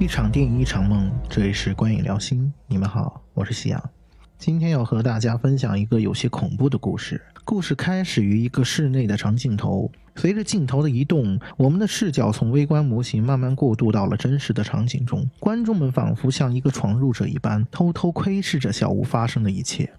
一场电影，一场梦。这里是观影聊心，你们好，我是夕阳。今天要和大家分享一个有些恐怖的故事。故事开始于一个室内的长镜头，随着镜头的移动，我们的视角从微观模型慢慢过渡到了真实的场景中。观众们仿佛像一个闯入者一般，偷偷窥视着小屋发生的一切。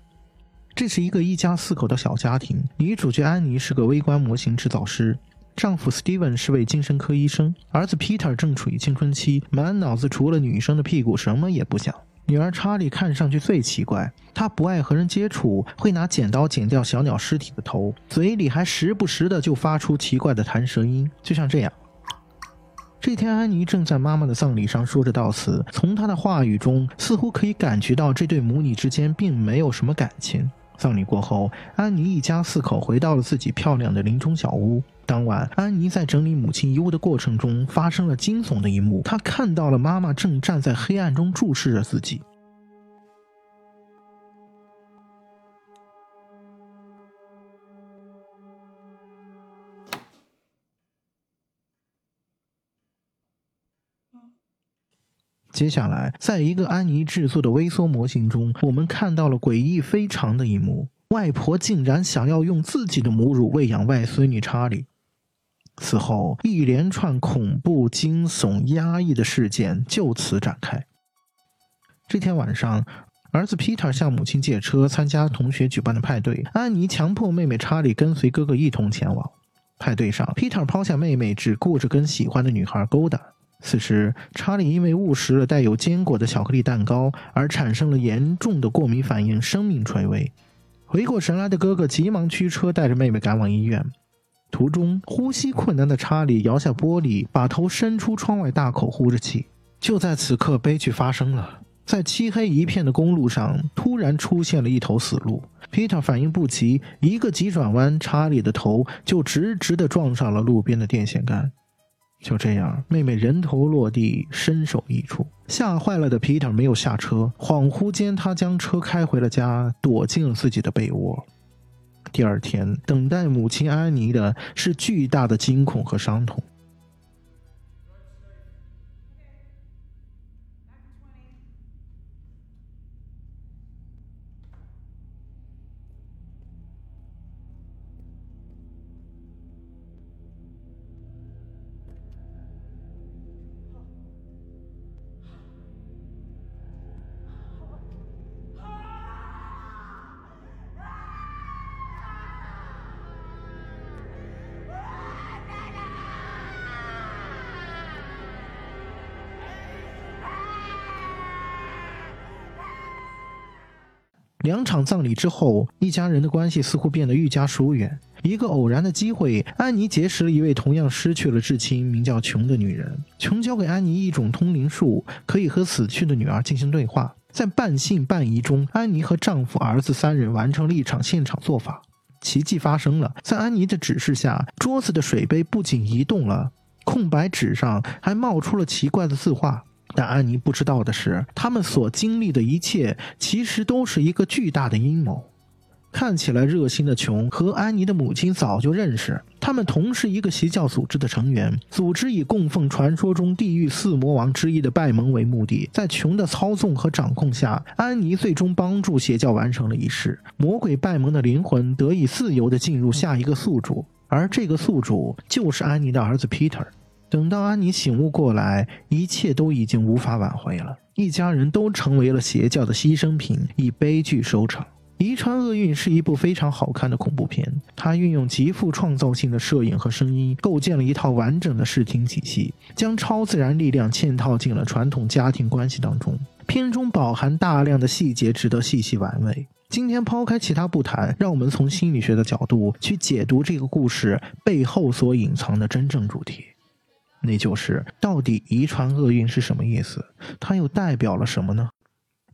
这是一个一家四口的小家庭，女主角安妮是个微观模型制造师。丈夫 Steven 是位精神科医生，儿子 Peter 正处于青春期，满脑子除了女生的屁股什么也不想。女儿查理看上去最奇怪，她不爱和人接触，会拿剪刀剪掉小鸟尸体的头，嘴里还时不时的就发出奇怪的弹舌音，就像这样。这天，安妮正在妈妈的葬礼上说着悼词，从她的话语中似乎可以感觉到这对母女之间并没有什么感情。葬礼过后，安妮一家四口回到了自己漂亮的林中小屋。当晚，安妮在整理母亲遗物的过程中，发生了惊悚的一幕。她看到了妈妈正站在黑暗中注视着自己。接下来，在一个安妮制作的微缩模型中，我们看到了诡异非常的一幕：外婆竟然想要用自己的母乳喂养外孙女查理。此后，一连串恐怖、惊悚、压抑的事件就此展开。这天晚上，儿子 Peter 向母亲借车参加同学举办的派对，安妮强迫妹妹查理跟随哥哥一同前往。派对上，Peter 抛下妹妹，只顾着跟喜欢的女孩勾搭。此时，查理因为误食了带有坚果的巧克力蛋糕而产生了严重的过敏反应，生命垂危。回过神来的哥哥急忙驱车带着妹妹赶往医院。途中，呼吸困难的查理摇下玻璃，把头伸出窗外，大口呼着气。就在此刻，悲剧发生了，在漆黑一片的公路上，突然出现了一头死鹿。Peter 反应不及，一个急转弯，查理的头就直直地撞上了路边的电线杆。就这样，妹妹人头落地，身首异处。吓坏了的皮特没有下车，恍惚间，他将车开回了家，躲进了自己的被窝。第二天，等待母亲安妮的是巨大的惊恐和伤痛。两场葬礼之后，一家人的关系似乎变得愈加疏远。一个偶然的机会，安妮结识了一位同样失去了至亲、名叫琼的女人。琼教给安妮一种通灵术，可以和死去的女儿进行对话。在半信半疑中，安妮和丈夫、儿子三人完成了一场现场做法。奇迹发生了，在安妮的指示下，桌子的水杯不仅移动了，空白纸上还冒出了奇怪的字画。但安妮不知道的是，他们所经历的一切其实都是一个巨大的阴谋。看起来热心的琼和安妮的母亲早就认识，他们同是一个邪教组织的成员。组织以供奉传说中地狱四魔王之一的拜蒙为目的，在琼的操纵和掌控下，安妮最终帮助邪教完成了仪式。魔鬼拜蒙的灵魂得以自由地进入下一个宿主，而这个宿主就是安妮的儿子 Peter。等到安妮醒悟过来，一切都已经无法挽回了。一家人都成为了邪教的牺牲品，以悲剧收场。《遗传厄运》是一部非常好看的恐怖片，它运用极富创造性的摄影和声音，构建了一套完整的视听体系，将超自然力量嵌套进了传统家庭关系当中。片中饱含大量的细节，值得细细玩味。今天抛开其他不谈，让我们从心理学的角度去解读这个故事背后所隐藏的真正主题。那就是到底遗传厄运是什么意思？它又代表了什么呢？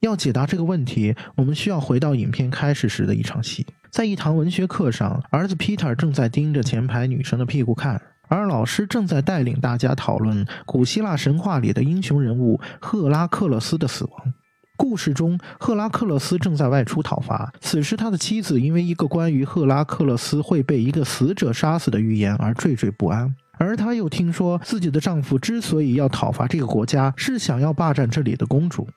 要解答这个问题，我们需要回到影片开始时的一场戏。在一堂文学课上，儿子 Peter 正在盯着前排女生的屁股看，而老师正在带领大家讨论古希腊神话里的英雄人物赫拉克勒斯的死亡。故事中，赫拉克勒斯正在外出讨伐，此时他的妻子因为一个关于赫拉克勒斯会被一个死者杀死的预言而惴惴不安。而她又听说自己的丈夫之所以要讨伐这个国家，是想要霸占这里的公主。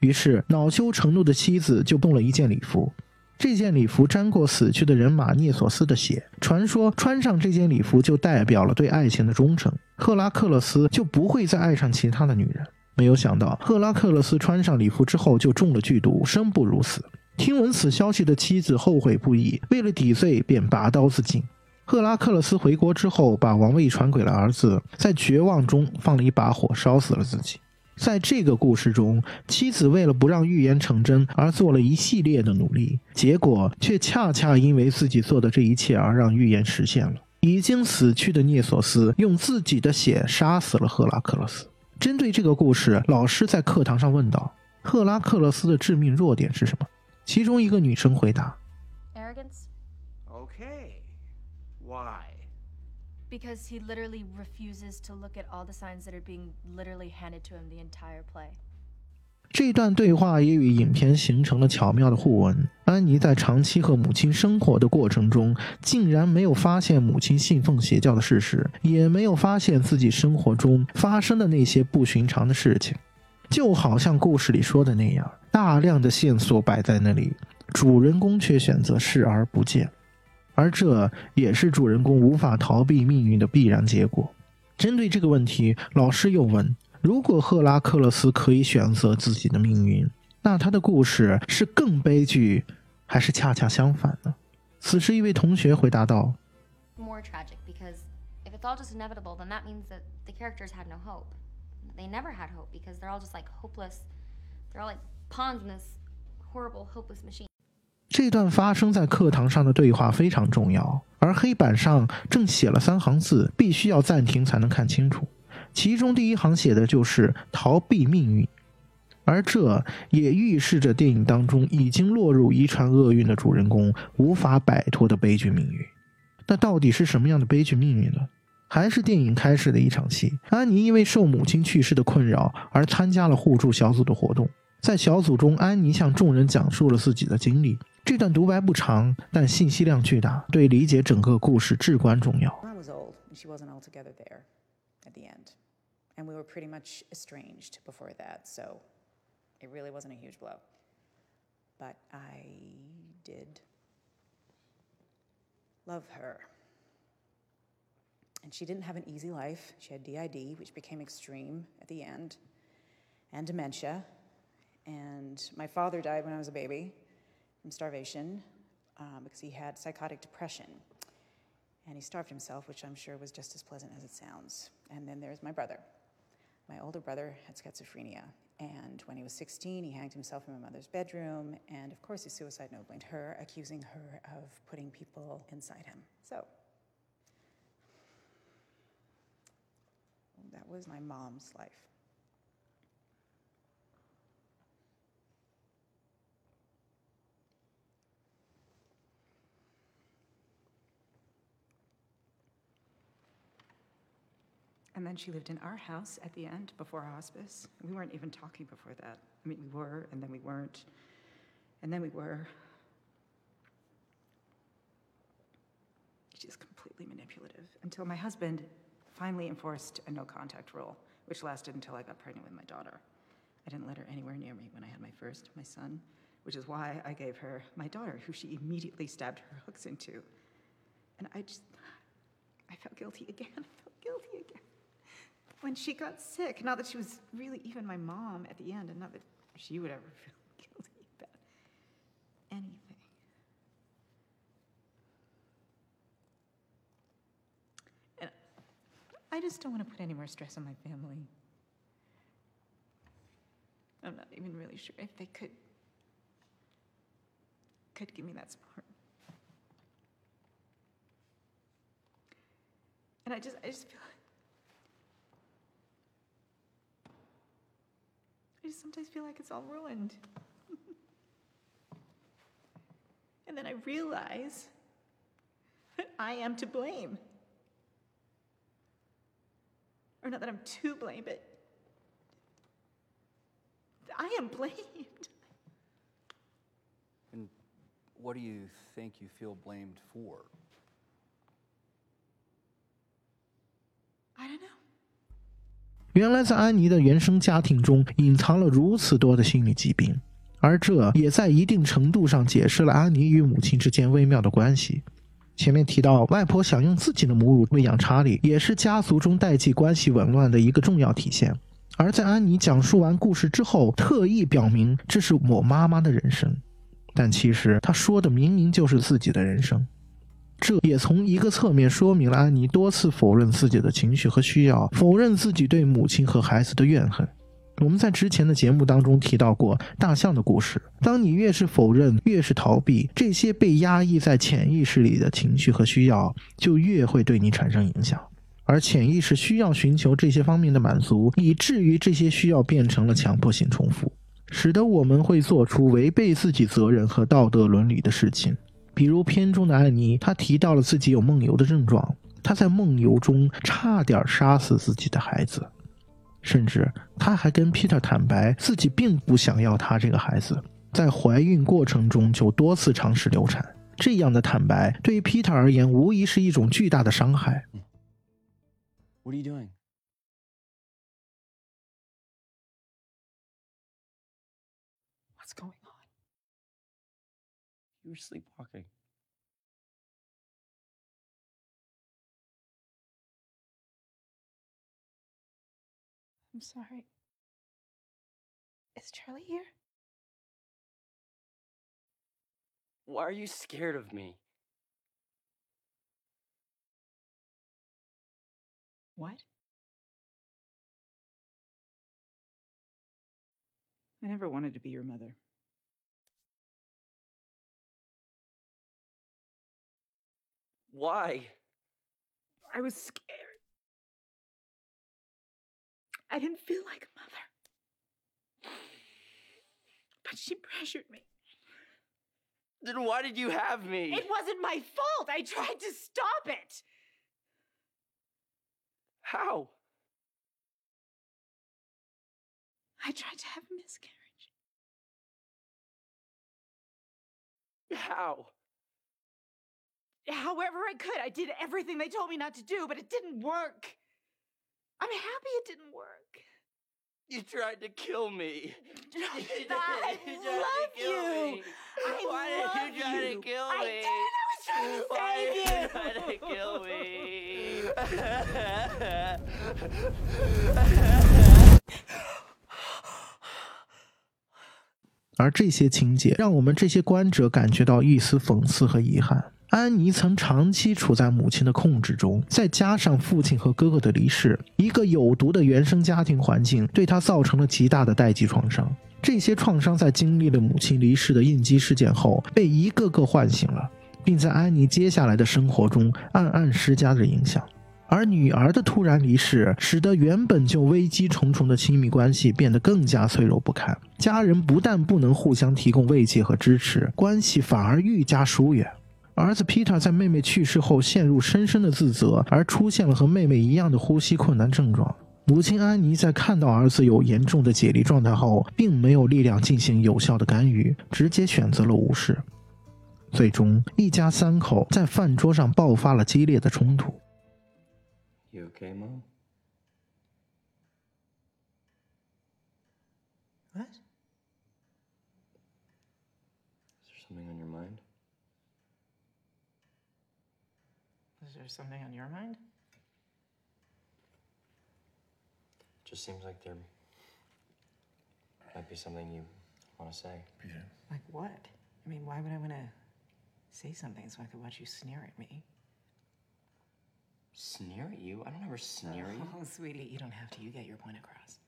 于是恼羞成怒的妻子就动了一件礼服。这件礼服沾过死去的人马涅索斯的血，传说穿上这件礼服就代表了对爱情的忠诚，赫拉克勒斯就不会再爱上其他的女人。没有想到，赫拉克勒斯穿上礼服之后就中了剧毒，生不如死。听闻此消息的妻子后悔不已，为了抵罪便拔刀自尽。赫拉克勒斯回国之后，把王位传给了儿子，在绝望中放了一把火，烧死了自己。在这个故事中，妻子为了不让预言成真而做了一系列的努力，结果却恰恰因为自己做的这一切而让预言实现了。已经死去的涅索斯用自己的血杀死了赫拉克勒斯。针对这个故事，老师在课堂上问道：“赫拉克勒斯的致命弱点是什么？”其中一个女生回答：“Arrogance。” Okay, why? Because he literally refuses to look at all the signs that are being literally handed to him the entire play. 这段对话也与影片形成了巧妙的互文。安妮在长期和母亲生活的过程中，竟然没有发现母亲信奉邪教的事实，也没有发现自己生活中发生的那些不寻常的事情。就好像故事里说的那样，大量的线索摆在那里，主人公却选择视而不见。而这也是主人公无法逃避命运的必然结果。针对这个问题，老师又问：如果赫拉克勒斯可以选择自己的命运，那他的故事是更悲剧，还是恰恰相反呢？此时，一位同学回答道：“More tragic because if it's all just inevitable, then that means that the characters had no hope. They never had hope because they're all just like hopeless. They're all like pawns in this horrible, hopeless machine.” 这段发生在课堂上的对话非常重要，而黑板上正写了三行字，必须要暂停才能看清楚。其中第一行写的就是“逃避命运”，而这也预示着电影当中已经落入遗传厄运的主人公无法摆脱的悲剧命运。那到底是什么样的悲剧命运呢？还是电影开始的一场戏？安妮因为受母亲去世的困扰而参加了互助小组的活动，在小组中，安妮向众人讲述了自己的经历。这段独白不长，但信息量巨大，对理解整个故事至关重要。I was old, and she wasn't altogether there at the end, and we were pretty much estranged before that, so it really wasn't a huge blow. But I did love her. And she didn't have an easy life. She had DID, which became extreme at the end, and dementia. And my father died when I was a baby from starvation um, because he had psychotic depression. And he starved himself, which I'm sure was just as pleasant as it sounds. And then there's my brother. My older brother had schizophrenia. And when he was 16, he hanged himself in my mother's bedroom. And of course, his suicide note blamed her, accusing her of putting people inside him. So that was my mom's life. And then she lived in our house at the end before hospice. We weren't even talking before that. I mean, we were, and then we weren't, and then we were. She's completely manipulative until my husband finally enforced a no contact rule, which lasted until I got pregnant with my daughter. I didn't let her anywhere near me when I had my first, my son, which is why I gave her my daughter, who she immediately stabbed her hooks into. And I just, I felt guilty again. I felt guilty again when she got sick. Not that she was really even my mom at the end, and not that she would ever feel guilty about anything. And I just don't want to put any more stress on my family. I'm not even really sure if they could could give me that support. And I just I just feel I just sometimes feel like it's all ruined. and then I realize that I am to blame. Or not that I'm to blame, but I am blamed. And what do you think you feel blamed for? 原来在安妮的原生家庭中隐藏了如此多的心理疾病，而这也在一定程度上解释了安妮与母亲之间微妙的关系。前面提到，外婆想用自己的母乳喂养查理，也是家族中代际关系紊乱的一个重要体现。而在安妮讲述完故事之后，特意表明这是我妈妈的人生，但其实她说的明明就是自己的人生。这也从一个侧面说明了安妮多次否认自己的情绪和需要，否认自己对母亲和孩子的怨恨。我们在之前的节目当中提到过大象的故事。当你越是否认，越是逃避这些被压抑在潜意识里的情绪和需要，就越会对你产生影响。而潜意识需要寻求这些方面的满足，以至于这些需要变成了强迫性重复，使得我们会做出违背自己责任和道德伦理的事情。比如片中的安妮，她提到了自己有梦游的症状，她在梦游中差点杀死自己的孩子，甚至她还跟 Peter 坦白自己并不想要他这个孩子，在怀孕过程中就多次尝试流产。这样的坦白对于 Peter 而言，无疑是一种巨大的伤害。What are you doing? You were sleepwalking. I'm sorry. Is Charlie here? Why are you scared of me? What? I never wanted to be your mother. Why? I was scared. I didn't feel like a mother. But she pressured me. Then why did you have me? It wasn't my fault. I tried to stop it. How? I tried to have a miscarriage. How? However, I could. I did everything they told me not to do, but it didn't work. I'm happy it didn't work. You tried to kill me. No, You did. I You tried to love kill you. me. I Why love did you try you. to kill I me? did. I was trying to Why save did you. you try to kill me? 而这些情节让我们这些观者感觉到一丝讽刺和遗憾。 安妮曾长期处在母亲的控制中，再加上父亲和哥哥的离世，一个有毒的原生家庭环境对她造成了极大的代际创伤。这些创伤在经历了母亲离世的应激事件后，被一个个唤醒了，并在安妮接下来的生活中暗暗施加着影响。而女儿的突然离世，使得原本就危机重重的亲密关系变得更加脆弱不堪。家人不但不能互相提供慰藉和支持，关系反而愈加疏远。儿子 Peter 在妹妹去世后陷入深深的自责，而出现了和妹妹一样的呼吸困难症状。母亲安妮在看到儿子有严重的解离状态后，并没有力量进行有效的干预，直接选择了无视。最终，一家三口在饭桌上爆发了激烈的冲突。You okay, Mom? What? Is there something on your mind? There something on your mind? Just seems like there might be something you want to say. Peter. Like what? I mean, why would I want to say something so I could watch you sneer at me? Sneer at you? I don't ever sneer at you. Oh, sweetie, you don't have to. You get your point across.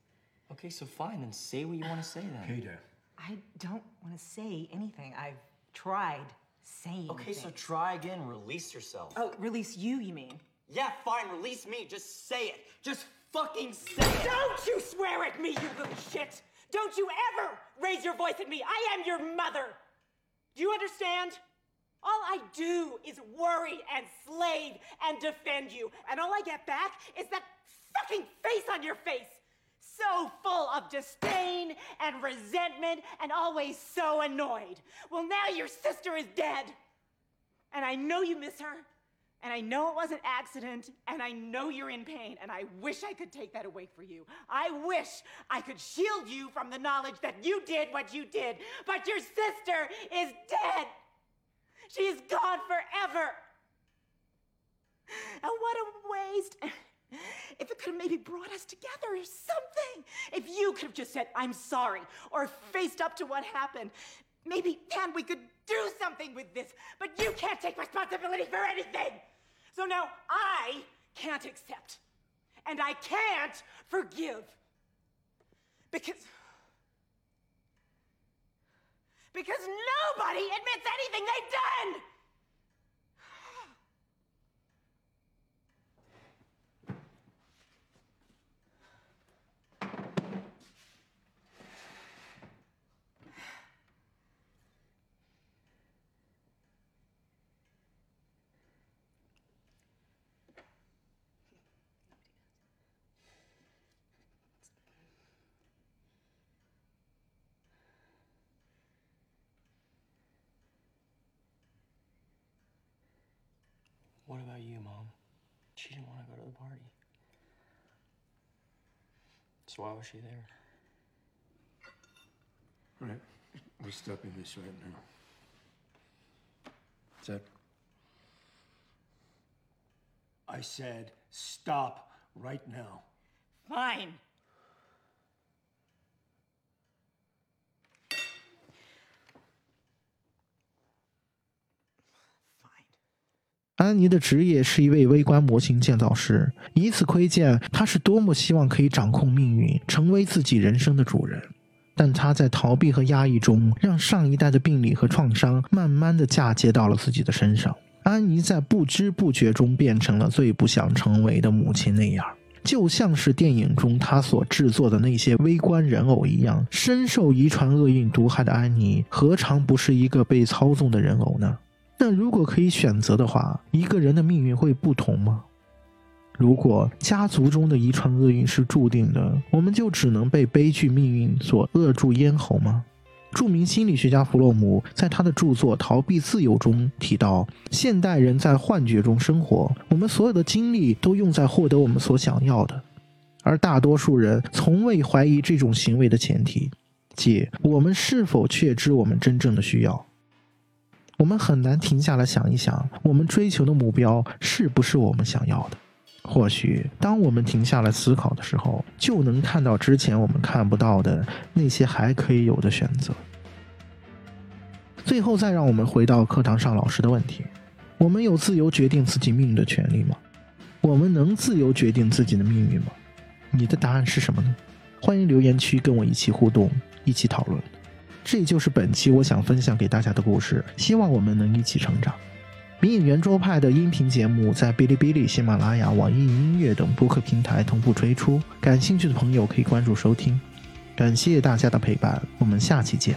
Okay, so fine, then say what you want to say then. Peter. I don't want to say anything. I've tried saying. Okay, so things. try again. Release yourself. Oh, release you, you mean? Yeah, fine. Release me. Just say it. Just fucking say it. Don't you swear at me, you little shit! Don't you ever raise your voice at me! I am your mother! Do you understand? All I do is worry and slave and defend you, and all I get back is that fucking face on your face! So full of disdain and resentment and always so annoyed. Well, now your sister is dead. And I know you miss her, And I know it was an accident, and I know you're in pain, and I wish I could take that away for you. I wish I could shield you from the knowledge that you did what you did, but your sister is dead. She's gone forever. And what a waste. If it could have maybe brought us together or something. If you could have just said, I'm sorry, or faced up to what happened. Maybe then we could do something with this. But you can't take responsibility for anything. So now I can't accept. And I can't forgive. Because. Because nobody admits anything they've done! What about you, Mom? She didn't want to go to the party. So why was she there? Right. We're stopping this right now. Zed? I said stop right now. Fine. 安妮的职业是一位微观模型建造师，以此窥见她是多么希望可以掌控命运，成为自己人生的主人。但她在逃避和压抑中，让上一代的病理和创伤慢慢的嫁接到了自己的身上。安妮在不知不觉中变成了最不想成为的母亲那样，就像是电影中她所制作的那些微观人偶一样。深受遗传厄运毒害的安妮，何尝不是一个被操纵的人偶呢？但如果可以选择的话，一个人的命运会不同吗？如果家族中的遗传厄运是注定的，我们就只能被悲剧命运所扼住咽喉吗？著名心理学家弗洛姆在他的著作《逃避自由》中提到，现代人在幻觉中生活，我们所有的精力都用在获得我们所想要的，而大多数人从未怀疑这种行为的前提，即我们是否确知我们真正的需要。我们很难停下来想一想，我们追求的目标是不是我们想要的？或许，当我们停下来思考的时候，就能看到之前我们看不到的那些还可以有的选择。最后，再让我们回到课堂上老师的问题：我们有自由决定自己命运的权利吗？我们能自由决定自己的命运吗？你的答案是什么呢？欢迎留言区跟我一起互动，一起讨论。这就是本期我想分享给大家的故事，希望我们能一起成长。迷影圆桌派的音频节目在哔哩哔哩、喜马拉雅、网易音乐等播客平台同步推出，感兴趣的朋友可以关注收听。感谢大家的陪伴，我们下期见。